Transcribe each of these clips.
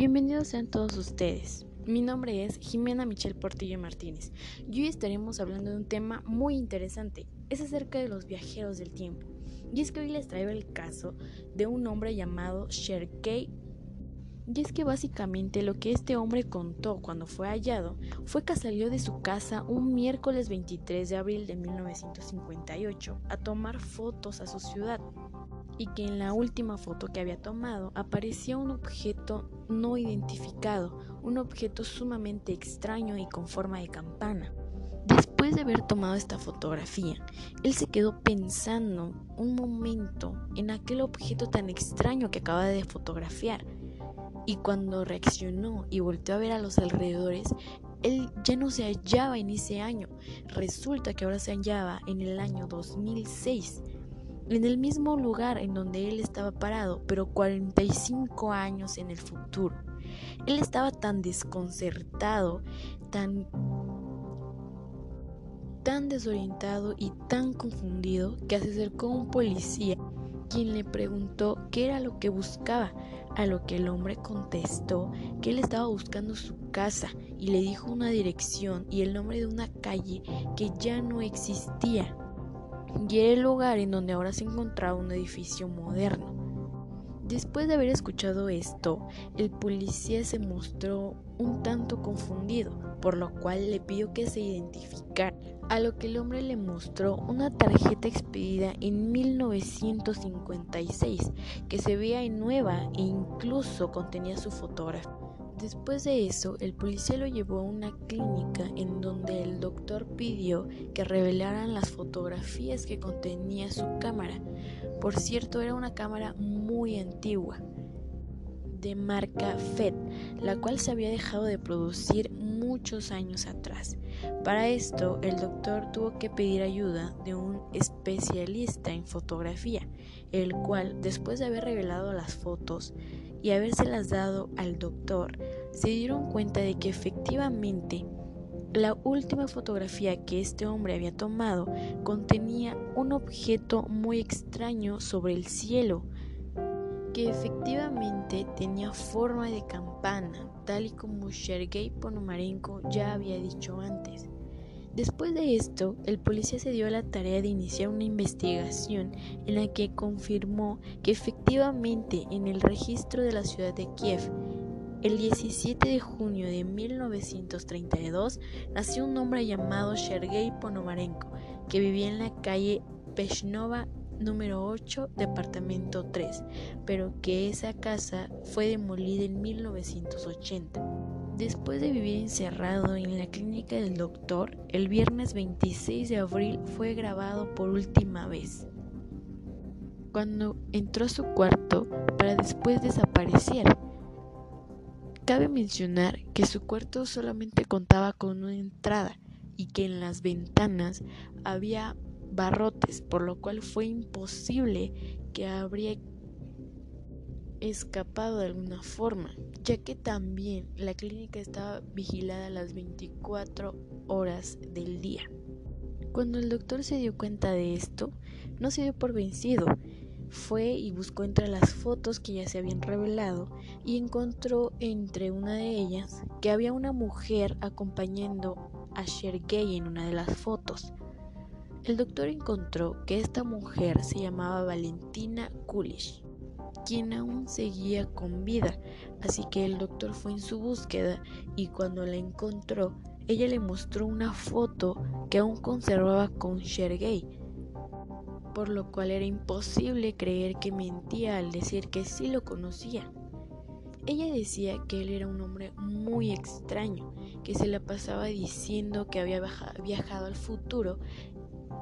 Bienvenidos sean todos ustedes. Mi nombre es Jimena Michelle Portillo Martínez y hoy estaremos hablando de un tema muy interesante. Es acerca de los viajeros del tiempo. Y es que hoy les traigo el caso de un hombre llamado Sherkey. Y es que básicamente lo que este hombre contó cuando fue hallado fue que salió de su casa un miércoles 23 de abril de 1958 a tomar fotos a su ciudad y que en la última foto que había tomado aparecía un objeto no identificado, un objeto sumamente extraño y con forma de campana. Después de haber tomado esta fotografía, él se quedó pensando un momento en aquel objeto tan extraño que acaba de fotografiar. Y cuando reaccionó y volteó a ver a los alrededores, él ya no se hallaba en ese año. Resulta que ahora se hallaba en el año 2006 en el mismo lugar en donde él estaba parado, pero 45 años en el futuro. Él estaba tan desconcertado, tan tan desorientado y tan confundido que se acercó a un policía quien le preguntó qué era lo que buscaba, a lo que el hombre contestó que él estaba buscando su casa y le dijo una dirección y el nombre de una calle que ya no existía y era el lugar en donde ahora se encontraba un edificio moderno. Después de haber escuchado esto, el policía se mostró un tanto confundido, por lo cual le pidió que se identificara, a lo que el hombre le mostró una tarjeta expedida en 1956 que se veía nueva e incluso contenía su fotografía. Después de eso, el policía lo llevó a una clínica en donde pidió que revelaran las fotografías que contenía su cámara. Por cierto, era una cámara muy antigua, de marca FED, la cual se había dejado de producir muchos años atrás. Para esto, el doctor tuvo que pedir ayuda de un especialista en fotografía, el cual, después de haber revelado las fotos, y habérselas dado al doctor, se dieron cuenta de que efectivamente la última fotografía que este hombre había tomado contenía un objeto muy extraño sobre el cielo, que efectivamente tenía forma de campana, tal y como Sergei Ponomarenko ya había dicho antes. Después de esto, el policía se dio a la tarea de iniciar una investigación en la que confirmó que efectivamente en el registro de la ciudad de Kiev, el 17 de junio de 1932, nació un hombre llamado Sergei Ponomarenko, que vivía en la calle Peshnova número 8, departamento 3, pero que esa casa fue demolida en 1980. Después de vivir encerrado en la clínica del doctor, el viernes 26 de abril fue grabado por última vez, cuando entró a su cuarto para después desaparecer. Cabe mencionar que su cuarto solamente contaba con una entrada y que en las ventanas había barrotes, por lo cual fue imposible que habría escapado de alguna forma, ya que también la clínica estaba vigilada las 24 horas del día. Cuando el doctor se dio cuenta de esto, no se dio por vencido. Fue y buscó entre las fotos que ya se habían revelado y encontró entre una de ellas que había una mujer acompañando a Sergei en una de las fotos. El doctor encontró que esta mujer se llamaba Valentina Kulish quien aún seguía con vida, así que el doctor fue en su búsqueda y cuando la encontró, ella le mostró una foto que aún conservaba con Sergei, por lo cual era imposible creer que mentía al decir que sí lo conocía. Ella decía que él era un hombre muy extraño, que se la pasaba diciendo que había viajado al futuro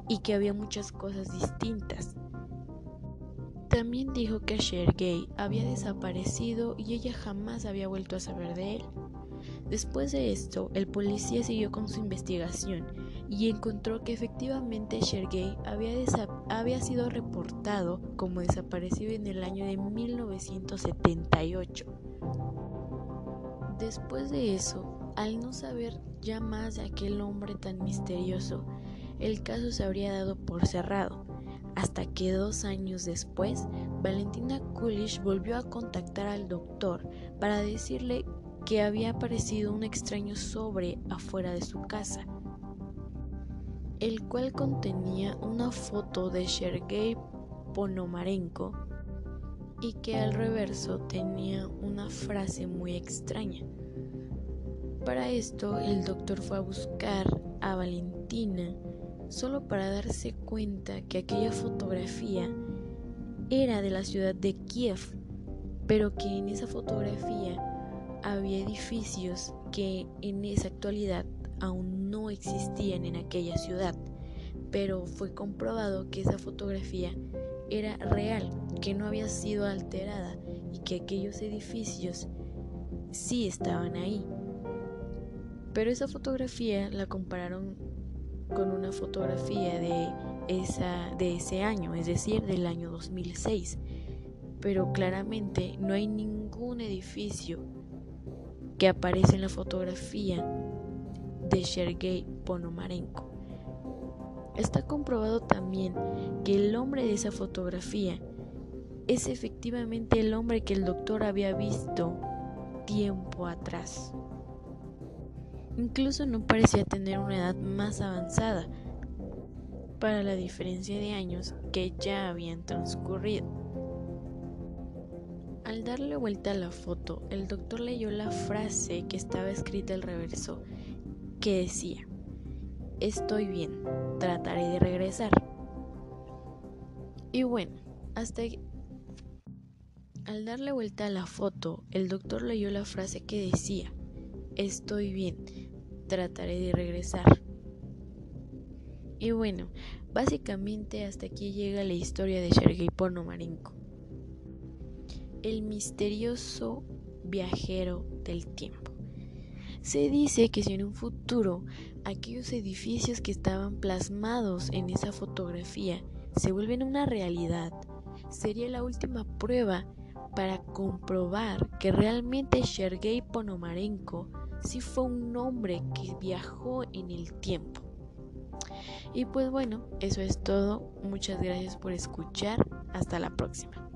y que había muchas cosas distintas. También dijo que Sergei había desaparecido y ella jamás había vuelto a saber de él. Después de esto, el policía siguió con su investigación y encontró que efectivamente Sergei había, había sido reportado como desaparecido en el año de 1978. Después de eso, al no saber ya más de aquel hombre tan misterioso, el caso se habría dado por cerrado hasta que dos años después, Valentina Kulish volvió a contactar al doctor para decirle que había aparecido un extraño sobre afuera de su casa, el cual contenía una foto de Sergei Ponomarenko y que al reverso tenía una frase muy extraña. Para esto el doctor fue a buscar a Valentina solo para darse cuenta que aquella fotografía era de la ciudad de Kiev, pero que en esa fotografía había edificios que en esa actualidad aún no existían en aquella ciudad, pero fue comprobado que esa fotografía era real, que no había sido alterada y que aquellos edificios sí estaban ahí. Pero esa fotografía la compararon con una fotografía de, esa, de ese año, es decir, del año 2006. Pero claramente no hay ningún edificio que aparece en la fotografía de Sergei Ponomarenko. Está comprobado también que el hombre de esa fotografía es efectivamente el hombre que el doctor había visto tiempo atrás. Incluso no parecía tener una edad más avanzada para la diferencia de años que ya habían transcurrido. Al darle vuelta a la foto, el doctor leyó la frase que estaba escrita al reverso, que decía, Estoy bien, trataré de regresar. Y bueno, hasta al darle vuelta a la foto, el doctor leyó la frase que decía, Estoy bien, trataré de regresar. Y bueno, básicamente hasta aquí llega la historia de Sergei Ponomarenko, el misterioso viajero del tiempo. Se dice que si en un futuro aquellos edificios que estaban plasmados en esa fotografía se vuelven una realidad, sería la última prueba para comprobar que realmente Sergei Ponomarenko sí fue un hombre que viajó en el tiempo. Y pues bueno, eso es todo. Muchas gracias por escuchar. Hasta la próxima.